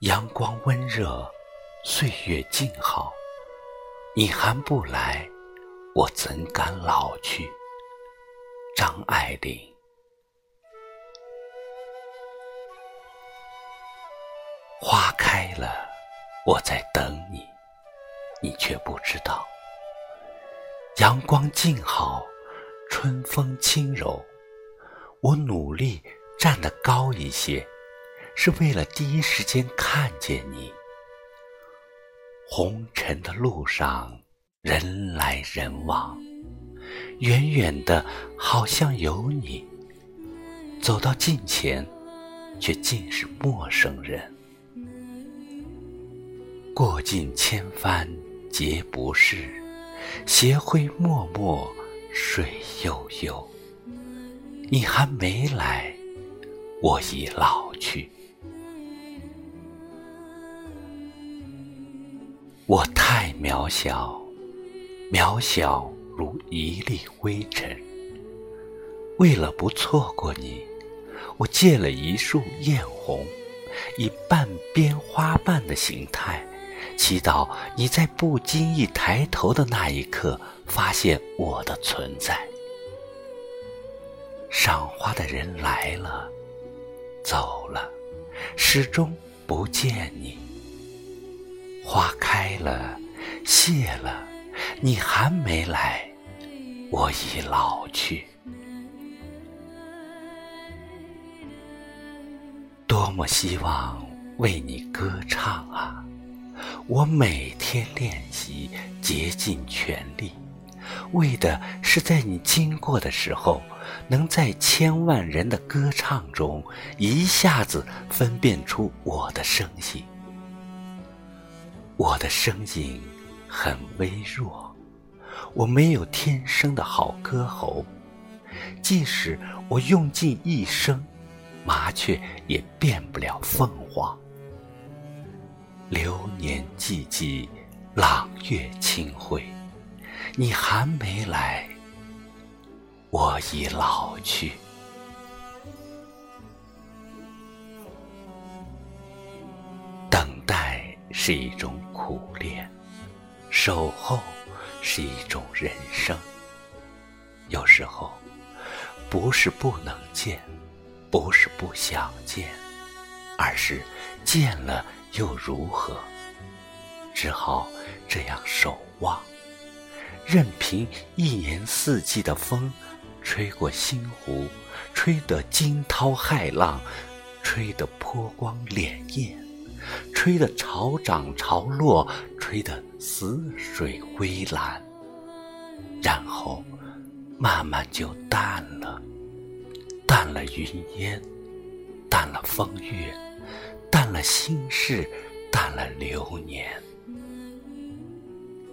阳光温热，岁月静好。你还不来，我怎敢老去？张爱玲。花开了，我在等你，你却不知道。阳光静好，春风轻柔，我努力站得高一些。是为了第一时间看见你。红尘的路上，人来人往，远远的好像有你，走到近前，却尽是陌生人。过尽千帆皆不是，斜晖脉脉水悠悠。你还没来，我已老去。我太渺小，渺小如一粒灰尘。为了不错过你，我借了一束艳红，以半边花瓣的形态，祈祷你在不经意抬头的那一刻，发现我的存在。赏花的人来了，走了，始终不见你。花开了，谢了，你还没来，我已老去。多么希望为你歌唱啊！我每天练习，竭尽全力，为的是在你经过的时候，能在千万人的歌唱中，一下子分辨出我的声音。我的声音很微弱，我没有天生的好歌喉。即使我用尽一生，麻雀也变不了凤凰。流年寂寂，朗月清辉，你还没来，我已老去。是一种苦恋，守候是一种人生。有时候，不是不能见，不是不想见，而是见了又如何？只好这样守望，任凭一年四季的风吹过星湖，吹得惊涛骇浪，吹得波光潋滟。吹得潮涨潮落，吹得死水微澜，然后慢慢就淡了，淡了云烟，淡了风月，淡了心事，淡了流年。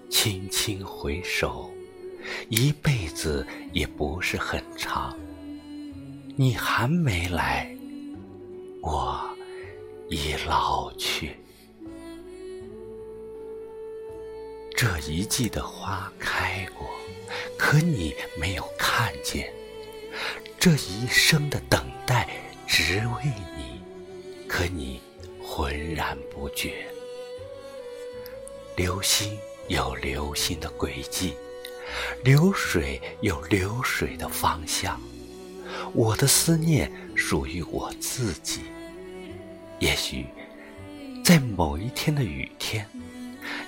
轻轻回首，一辈子也不是很长，你还没来，我。已老去，这一季的花开过，可你没有看见；这一生的等待只为你，可你浑然不觉。流星有流星的轨迹，流水有流水的方向，我的思念属于我自己。也许，在某一天的雨天，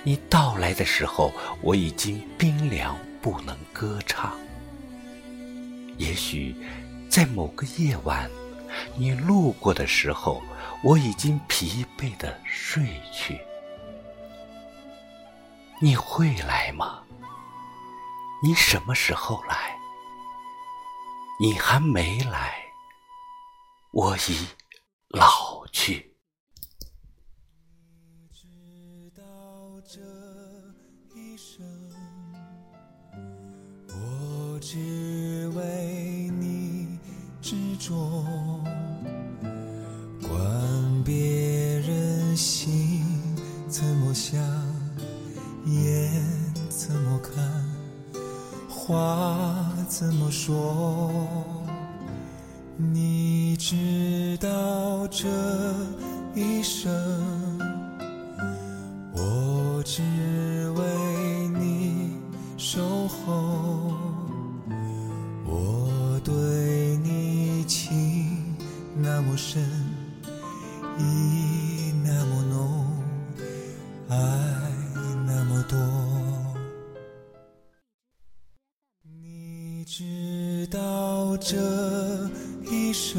你到来的时候，我已经冰凉，不能歌唱。也许，在某个夜晚，你路过的时候，我已经疲惫的睡去。你会来吗？你什么时候来？你还没来，我已老去。中。管别人心怎么想，眼怎么看，话怎么说。你知道这一生。深，意那么浓，爱那么多。你知道这一生，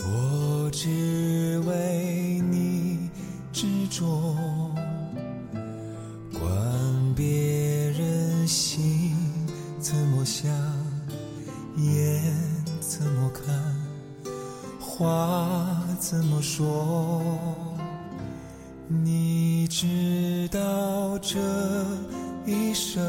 我只为你执着。话怎么说。你知道这一生，